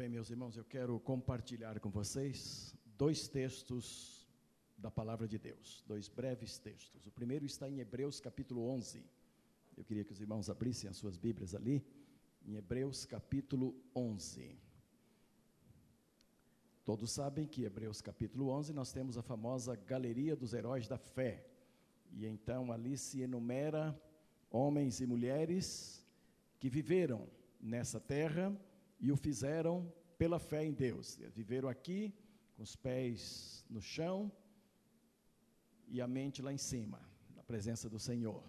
bem, meus irmãos, eu quero compartilhar com vocês dois textos da palavra de Deus, dois breves textos. O primeiro está em Hebreus capítulo 11. Eu queria que os irmãos abrissem as suas Bíblias ali, em Hebreus capítulo 11. Todos sabem que Hebreus capítulo 11 nós temos a famosa galeria dos heróis da fé. E então ali se enumera homens e mulheres que viveram nessa terra e o fizeram pela fé em Deus. Viveram aqui com os pés no chão e a mente lá em cima, na presença do Senhor.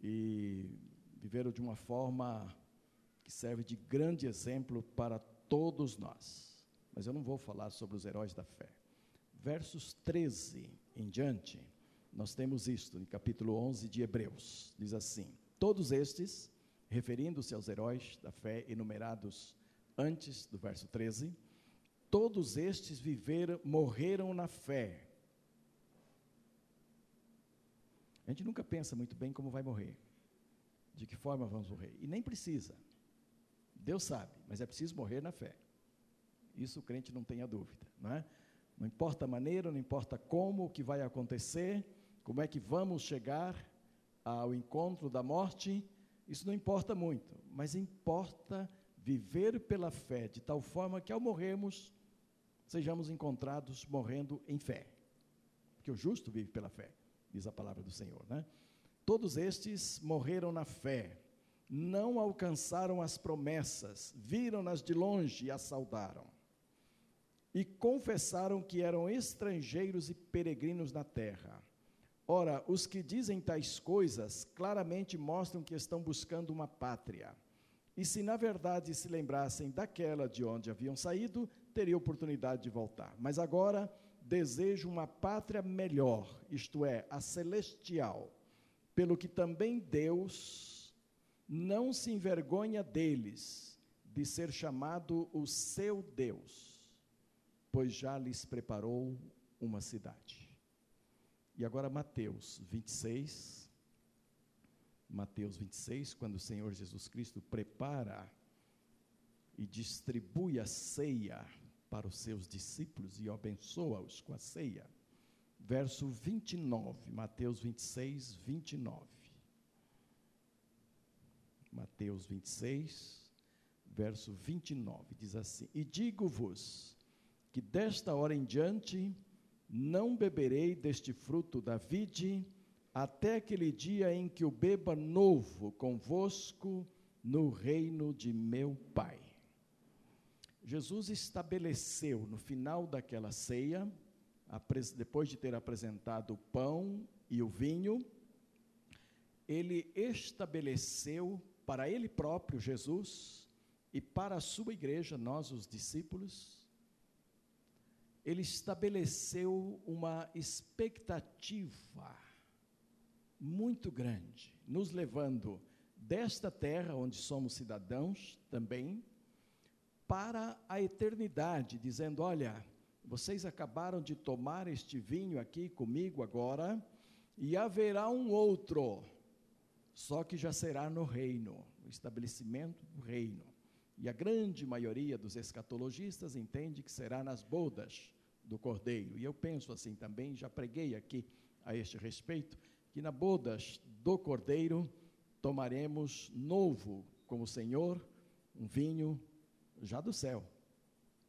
E viveram de uma forma que serve de grande exemplo para todos nós. Mas eu não vou falar sobre os heróis da fé. Versos 13 em diante, nós temos isto, no capítulo 11 de Hebreus. Diz assim: Todos estes referindo-se aos heróis da fé enumerados antes do verso 13, todos estes viveram, morreram na fé. A gente nunca pensa muito bem como vai morrer, de que forma vamos morrer, e nem precisa. Deus sabe, mas é preciso morrer na fé. Isso o crente não tenha dúvida, não é? Não importa a maneira, não importa como, o que vai acontecer, como é que vamos chegar ao encontro da morte, isso não importa muito, mas importa viver pela fé de tal forma que ao morrermos, sejamos encontrados morrendo em fé. Porque o justo vive pela fé, diz a palavra do Senhor, né? Todos estes morreram na fé, não alcançaram as promessas, viram-nas de longe e as saudaram. E confessaram que eram estrangeiros e peregrinos na terra. Ora, os que dizem tais coisas claramente mostram que estão buscando uma pátria. E se na verdade se lembrassem daquela de onde haviam saído, teria oportunidade de voltar. Mas agora desejo uma pátria melhor, isto é, a celestial, pelo que também Deus não se envergonha deles de ser chamado o seu Deus, pois já lhes preparou uma cidade. E agora Mateus 26. Mateus 26, quando o Senhor Jesus Cristo prepara e distribui a ceia para os seus discípulos e abençoa-os com a ceia. Verso 29, Mateus 26, 29. Mateus 26, verso 29, diz assim: E digo-vos que desta hora em diante não beberei deste fruto da vide, até aquele dia em que o beba novo convosco no reino de meu Pai. Jesus estabeleceu no final daquela ceia, depois de ter apresentado o pão e o vinho, ele estabeleceu para ele próprio, Jesus, e para a sua igreja, nós, os discípulos, ele estabeleceu uma expectativa muito grande, nos levando desta terra onde somos cidadãos também para a eternidade, dizendo: Olha, vocês acabaram de tomar este vinho aqui comigo agora, e haverá um outro, só que já será no reino, no estabelecimento do reino. E a grande maioria dos escatologistas entende que será nas bodas do Cordeiro. E eu penso assim também, já preguei aqui a este respeito, que na bodas do Cordeiro tomaremos novo como Senhor um vinho já do céu,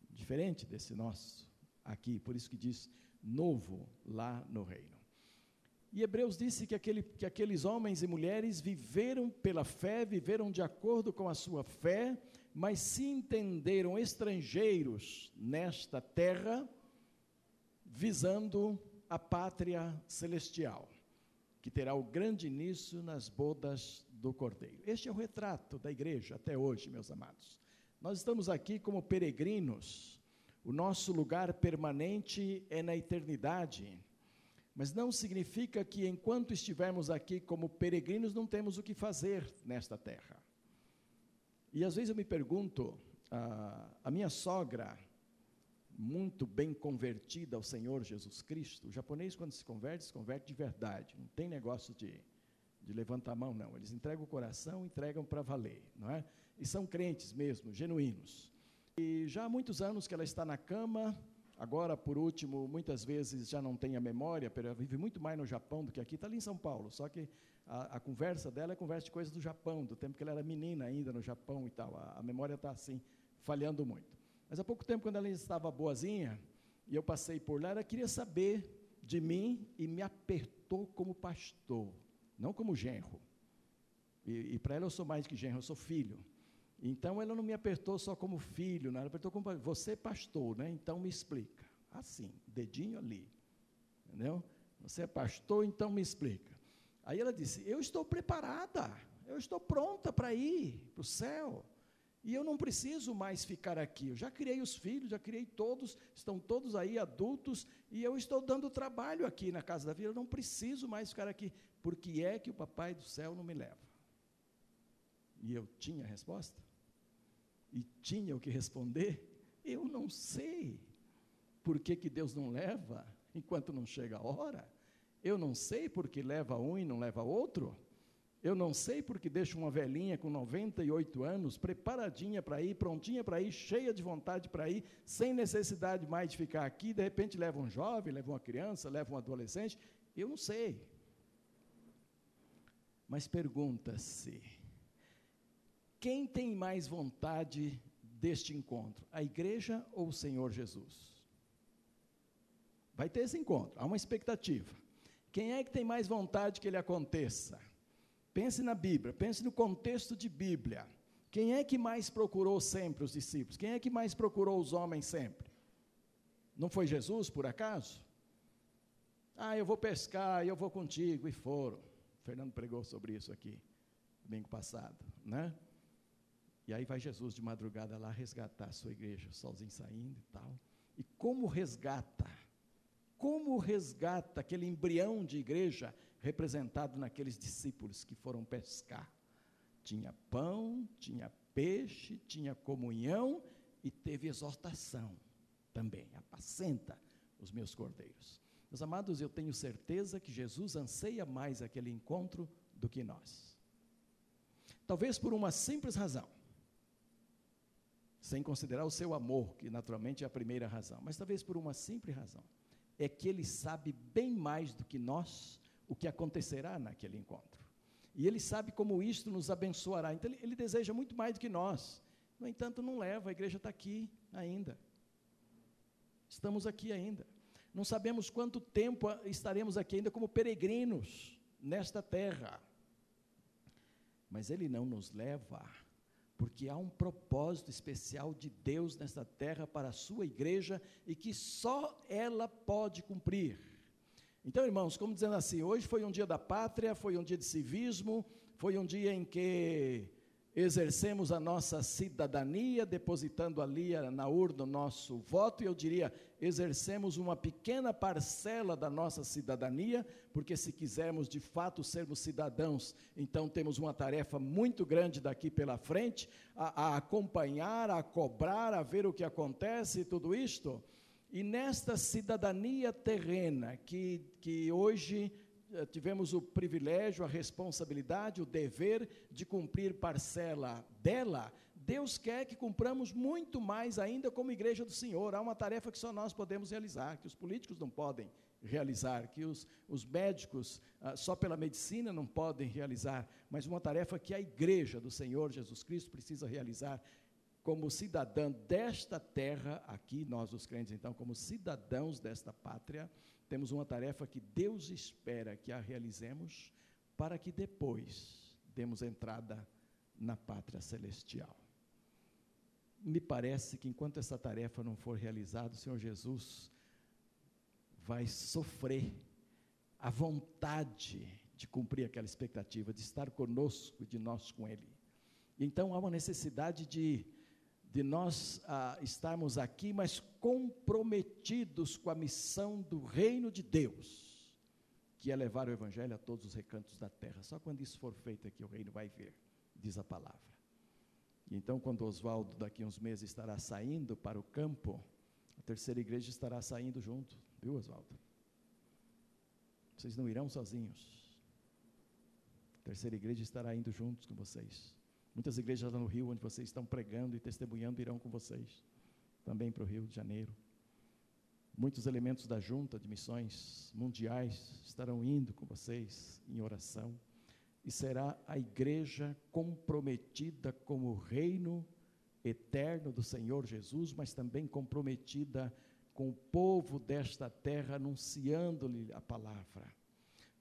diferente desse nosso aqui, por isso que diz novo lá no reino. E Hebreus disse que, aquele, que aqueles homens e mulheres viveram pela fé, viveram de acordo com a sua fé, mas se entenderam estrangeiros nesta terra, visando a pátria celestial, que terá o grande início nas bodas do Cordeiro. Este é o retrato da igreja até hoje, meus amados. Nós estamos aqui como peregrinos, o nosso lugar permanente é na eternidade. Mas não significa que enquanto estivermos aqui como peregrinos não temos o que fazer nesta terra. E às vezes eu me pergunto, a, a minha sogra, muito bem convertida ao Senhor Jesus Cristo, o japonês quando se converte, se converte de verdade, não tem negócio de, de levantar a mão, não. Eles entregam o coração, entregam para valer, não é? E são crentes mesmo, genuínos. E já há muitos anos que ela está na cama, agora, por último, muitas vezes já não tem a memória, vive muito mais no Japão do que aqui, está ali em São Paulo, só que a, a, conversa dela é conversa de coisas do Japão, do tempo que ela era menina ainda no Japão e tal, a, a memória está assim, falhando muito. Mas há pouco tempo, quando ela estava boazinha, e eu passei por lá, ela queria saber de mim e me apertou como pastor, não como genro. E, e para ela eu sou mais que genro, eu sou filho. Então ela não me apertou só como filho, não, ela apertou como você é pastor, né? Então me explica. Assim, dedinho ali. Entendeu? Você é pastor, então me explica. Aí ela disse: Eu estou preparada, eu estou pronta para ir para o céu. E eu não preciso mais ficar aqui. Eu já criei os filhos, já criei todos, estão todos aí adultos, e eu estou dando trabalho aqui na casa da vida. Eu não preciso mais ficar aqui. Por que é que o papai do céu não me leva? E eu tinha a resposta? E tinha o que responder? Eu não sei. Por que, que Deus não leva enquanto não chega a hora? Eu não sei porque leva um e não leva outro? Eu não sei porque deixa uma velhinha com 98 anos, preparadinha para ir, prontinha para ir, cheia de vontade para ir, sem necessidade mais de ficar aqui, de repente leva um jovem, leva uma criança, leva um adolescente. Eu não sei. Mas pergunta-se: quem tem mais vontade deste encontro? A igreja ou o Senhor Jesus? Vai ter esse encontro, há uma expectativa. Quem é que tem mais vontade que ele aconteça? Pense na Bíblia, pense no contexto de Bíblia. Quem é que mais procurou sempre os discípulos? Quem é que mais procurou os homens sempre? Não foi Jesus, por acaso? Ah, eu vou pescar, eu vou contigo, e foram. O Fernando pregou sobre isso aqui, domingo passado, né? E aí vai Jesus de madrugada lá resgatar a sua igreja, o solzinho saindo e tal. E como resgata? Como resgata aquele embrião de igreja representado naqueles discípulos que foram pescar. Tinha pão, tinha peixe, tinha comunhão e teve exortação também. Apacenta os meus cordeiros. Meus amados, eu tenho certeza que Jesus anseia mais aquele encontro do que nós. Talvez por uma simples razão. Sem considerar o seu amor, que naturalmente é a primeira razão, mas talvez por uma simples razão. É que ele sabe bem mais do que nós o que acontecerá naquele encontro. E ele sabe como isto nos abençoará. Então, ele, ele deseja muito mais do que nós. No entanto, não leva, a igreja está aqui ainda. Estamos aqui ainda. Não sabemos quanto tempo estaremos aqui ainda como peregrinos nesta terra. Mas Ele não nos leva, porque há um propósito especial de Deus nesta terra para a sua igreja e que só ela pode cumprir. Então, irmãos, como dizendo assim, hoje foi um dia da pátria, foi um dia de civismo, foi um dia em que exercemos a nossa cidadania, depositando ali na urna o nosso voto, e eu diria, exercemos uma pequena parcela da nossa cidadania, porque se quisermos de fato sermos cidadãos, então temos uma tarefa muito grande daqui pela frente, a, a acompanhar, a cobrar, a ver o que acontece e tudo isto. E nesta cidadania terrena, que, que hoje eh, tivemos o privilégio, a responsabilidade, o dever de cumprir parcela dela, Deus quer que cumpramos muito mais ainda como igreja do Senhor. Há uma tarefa que só nós podemos realizar, que os políticos não podem realizar, que os, os médicos ah, só pela medicina não podem realizar, mas uma tarefa que a igreja do Senhor Jesus Cristo precisa realizar, como cidadã desta terra, aqui nós os crentes, então, como cidadãos desta pátria, temos uma tarefa que Deus espera que a realizemos para que depois demos entrada na pátria celestial. Me parece que enquanto essa tarefa não for realizada, o Senhor Jesus vai sofrer a vontade de cumprir aquela expectativa, de estar conosco, de nós com Ele. Então há uma necessidade de de nós ah, estarmos aqui, mas comprometidos com a missão do reino de Deus, que é levar o Evangelho a todos os recantos da terra. Só quando isso for feito é que o reino vai vir, diz a palavra. Então, quando Oswaldo daqui a uns meses estará saindo para o campo, a terceira igreja estará saindo junto, viu, Oswaldo? Vocês não irão sozinhos. A terceira igreja estará indo juntos com vocês Muitas igrejas lá no Rio, onde vocês estão pregando e testemunhando, irão com vocês, também para o Rio de Janeiro. Muitos elementos da junta de missões mundiais estarão indo com vocês em oração. E será a igreja comprometida com o reino eterno do Senhor Jesus, mas também comprometida com o povo desta terra, anunciando-lhe a palavra.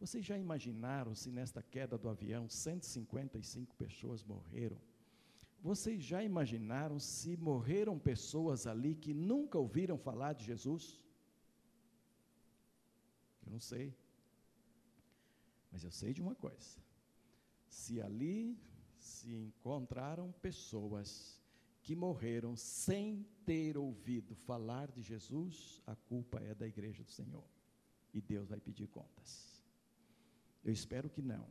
Vocês já imaginaram se nesta queda do avião 155 pessoas morreram? Vocês já imaginaram se morreram pessoas ali que nunca ouviram falar de Jesus? Eu não sei. Mas eu sei de uma coisa: se ali se encontraram pessoas que morreram sem ter ouvido falar de Jesus, a culpa é da igreja do Senhor. E Deus vai pedir contas. Eu espero que não.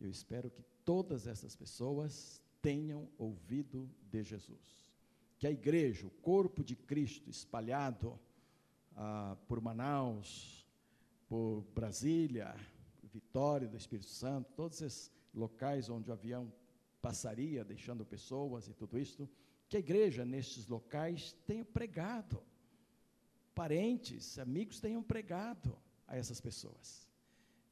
Eu espero que todas essas pessoas tenham ouvido de Jesus. Que a igreja, o corpo de Cristo espalhado ah, por Manaus, por Brasília, Vitória do Espírito Santo, todos esses locais onde o avião passaria, deixando pessoas e tudo isso, que a igreja nestes locais tenha pregado, parentes, amigos tenham pregado a essas pessoas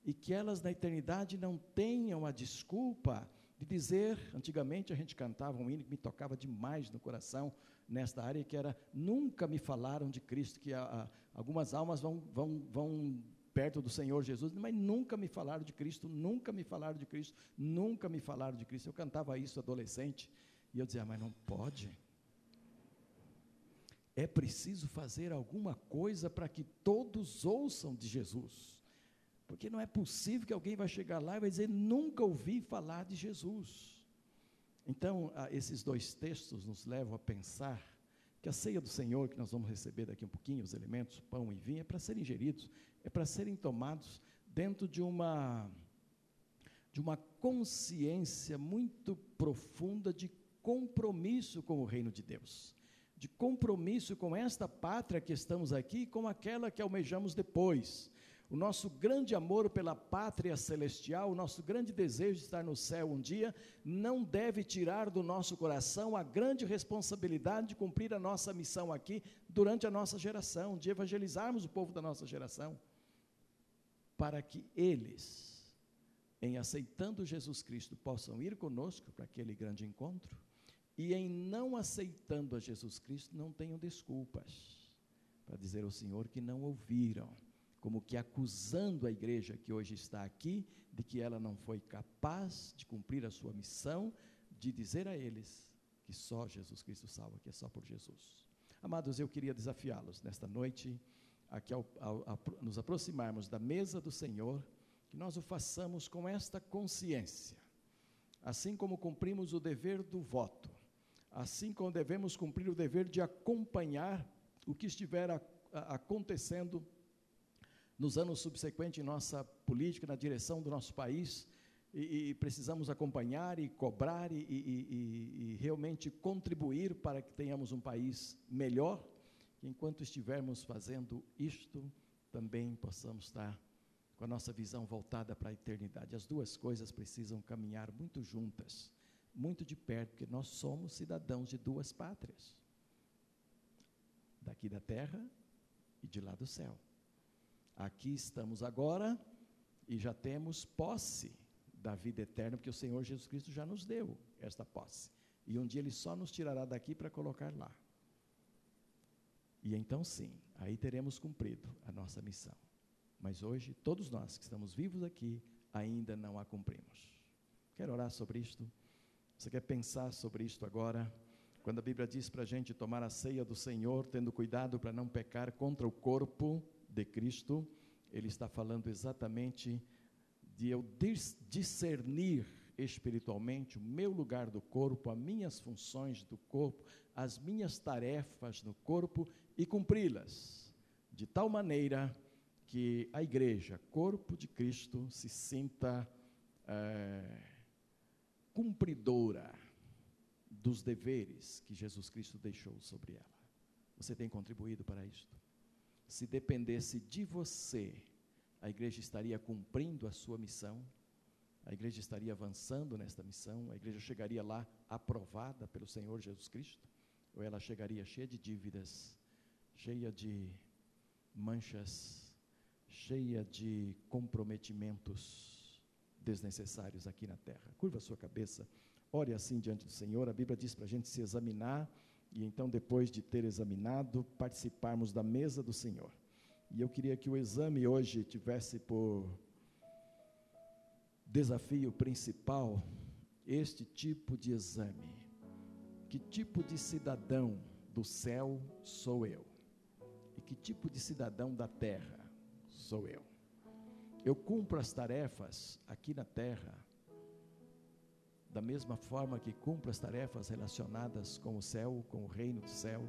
e que elas na eternidade não tenham a desculpa de dizer, antigamente a gente cantava um hino que me tocava demais no coração nesta área, que era, nunca me falaram de Cristo, que a, a, algumas almas vão, vão, vão perto do Senhor Jesus, mas nunca me falaram de Cristo, nunca me falaram de Cristo, nunca me falaram de Cristo. Eu cantava isso adolescente, e eu dizia, mas não pode. É preciso fazer alguma coisa para que todos ouçam de Jesus. Porque não é possível que alguém vai chegar lá e vai dizer, nunca ouvi falar de Jesus. Então, esses dois textos nos levam a pensar que a ceia do Senhor, que nós vamos receber daqui um pouquinho, os elementos, pão e vinho, é para serem ingeridos, é para serem tomados dentro de uma, de uma consciência muito profunda de compromisso com o reino de Deus, de compromisso com esta pátria que estamos aqui e com aquela que almejamos depois o nosso grande amor pela pátria celestial, o nosso grande desejo de estar no céu um dia, não deve tirar do nosso coração a grande responsabilidade de cumprir a nossa missão aqui durante a nossa geração, de evangelizarmos o povo da nossa geração, para que eles, em aceitando Jesus Cristo, possam ir conosco para aquele grande encontro, e em não aceitando a Jesus Cristo, não tenham desculpas para dizer ao Senhor que não ouviram como que acusando a igreja que hoje está aqui de que ela não foi capaz de cumprir a sua missão de dizer a eles que só Jesus Cristo salva, que é só por Jesus. Amados, eu queria desafiá-los nesta noite, aqui ao, ao, ao, nos aproximarmos da mesa do Senhor, que nós o façamos com esta consciência, assim como cumprimos o dever do voto, assim como devemos cumprir o dever de acompanhar o que estiver a, a, acontecendo nos anos subsequentes nossa política, na direção do nosso país, e, e precisamos acompanhar e cobrar e, e, e, realmente contribuir para que tenhamos um país melhor, enquanto estivermos fazendo isto, também possamos estar com a nossa visão voltada para a eternidade. As duas coisas precisam caminhar muito juntas, muito de perto, porque nós somos cidadãos de duas pátrias, daqui da terra e de lá do céu. Aqui estamos agora e já temos posse da vida eterna, porque o Senhor Jesus Cristo já nos deu esta posse. E um dia Ele só nos tirará daqui para colocar lá. E então sim, aí teremos cumprido a nossa missão. Mas hoje, todos nós que estamos vivos aqui, ainda não a cumprimos. Quero orar sobre isto? Você quer pensar sobre isto agora? Quando a Bíblia diz para a gente tomar a ceia do Senhor, tendo cuidado para não pecar contra o corpo, de Cristo, ele está falando exatamente de eu discernir espiritualmente o meu lugar do corpo, as minhas funções do corpo, as minhas tarefas no corpo e cumpri-las, de tal maneira que a igreja, corpo de Cristo, se sinta é, cumpridora dos deveres que Jesus Cristo deixou sobre ela. Você tem contribuído para isto? Se dependesse de você, a igreja estaria cumprindo a sua missão? A igreja estaria avançando nesta missão? A igreja chegaria lá aprovada pelo Senhor Jesus Cristo? Ou ela chegaria cheia de dívidas, cheia de manchas, cheia de comprometimentos desnecessários aqui na terra? Curva a sua cabeça, ore assim diante do Senhor. A Bíblia diz para a gente se examinar e então, depois de ter examinado, participarmos da mesa do Senhor. E eu queria que o exame hoje tivesse por desafio principal este tipo de exame. Que tipo de cidadão do céu sou eu? E que tipo de cidadão da terra sou eu? Eu cumpro as tarefas aqui na terra da mesma forma que cumpro as tarefas relacionadas com o céu, com o reino do céu.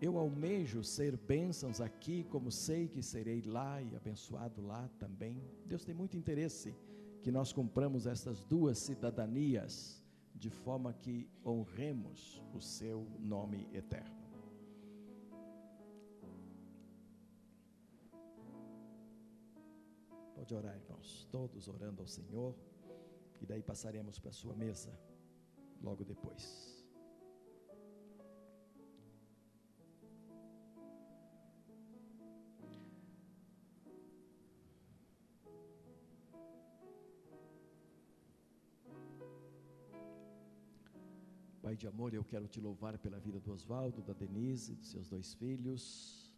Eu almejo ser bênçãos aqui, como sei que serei lá e abençoado lá também. Deus tem muito interesse que nós cumpramos estas duas cidadanias de forma que honremos o seu nome eterno. Pode orar, irmãos, todos orando ao Senhor e daí passaremos para a sua mesa logo depois. Pai de amor, eu quero te louvar pela vida do Oswaldo, da Denise, dos seus dois filhos,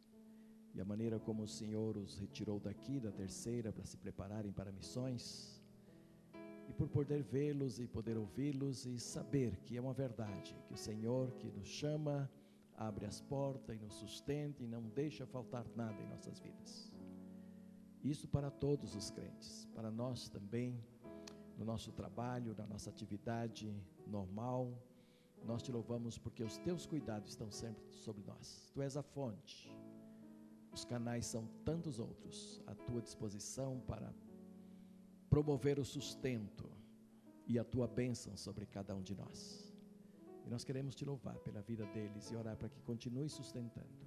e a maneira como o Senhor os retirou daqui, da terceira, para se prepararem para missões por poder vê-los e poder ouvi-los e saber que é uma verdade, que o Senhor que nos chama, abre as portas e nos sustenta e não deixa faltar nada em nossas vidas. Isso para todos os crentes, para nós também, no nosso trabalho, na nossa atividade normal. Nós te louvamos porque os teus cuidados estão sempre sobre nós. Tu és a fonte. Os canais são tantos outros à tua disposição para promover o sustento e a tua bênção sobre cada um de nós. E nós queremos te louvar pela vida deles e orar para que continue sustentando.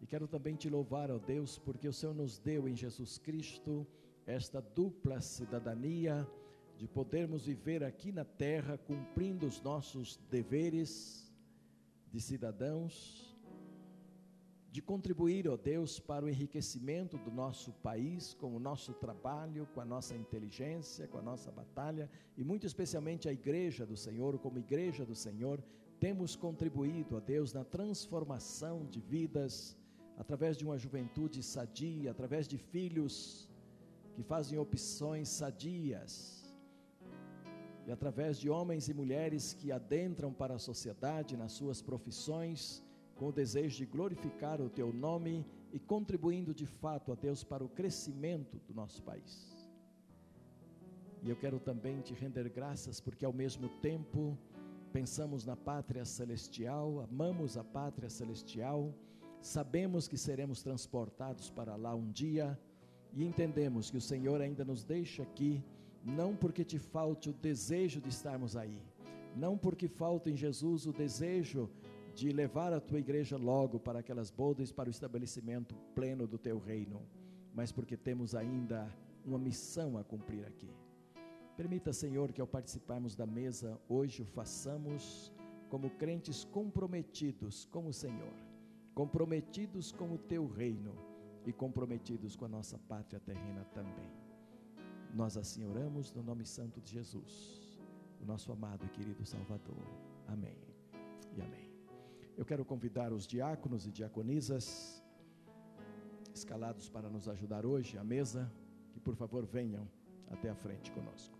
E quero também te louvar, ó Deus, porque o Senhor nos deu em Jesus Cristo esta dupla cidadania de podermos viver aqui na terra cumprindo os nossos deveres de cidadãos de contribuir, ó Deus, para o enriquecimento do nosso país, com o nosso trabalho, com a nossa inteligência, com a nossa batalha, e muito especialmente a igreja do Senhor, como igreja do Senhor, temos contribuído, ó Deus, na transformação de vidas, através de uma juventude sadia, através de filhos que fazem opções sadias, e através de homens e mulheres que adentram para a sociedade nas suas profissões, com o desejo de glorificar o teu nome e contribuindo de fato a Deus para o crescimento do nosso país. E eu quero também te render graças porque ao mesmo tempo pensamos na pátria celestial, amamos a pátria celestial, sabemos que seremos transportados para lá um dia e entendemos que o Senhor ainda nos deixa aqui, não porque te falte o desejo de estarmos aí, não porque falta em Jesus o desejo de levar a tua igreja logo para aquelas bodas, para o estabelecimento pleno do teu reino, mas porque temos ainda uma missão a cumprir aqui. Permita, Senhor, que ao participarmos da mesa hoje o façamos como crentes comprometidos com o Senhor, comprometidos com o teu reino e comprometidos com a nossa pátria terrena também. Nós assim oramos no nome santo de Jesus, o nosso amado e querido Salvador. Amém e amém. Eu quero convidar os diáconos e diaconisas escalados para nos ajudar hoje à mesa, que por favor venham até a frente conosco.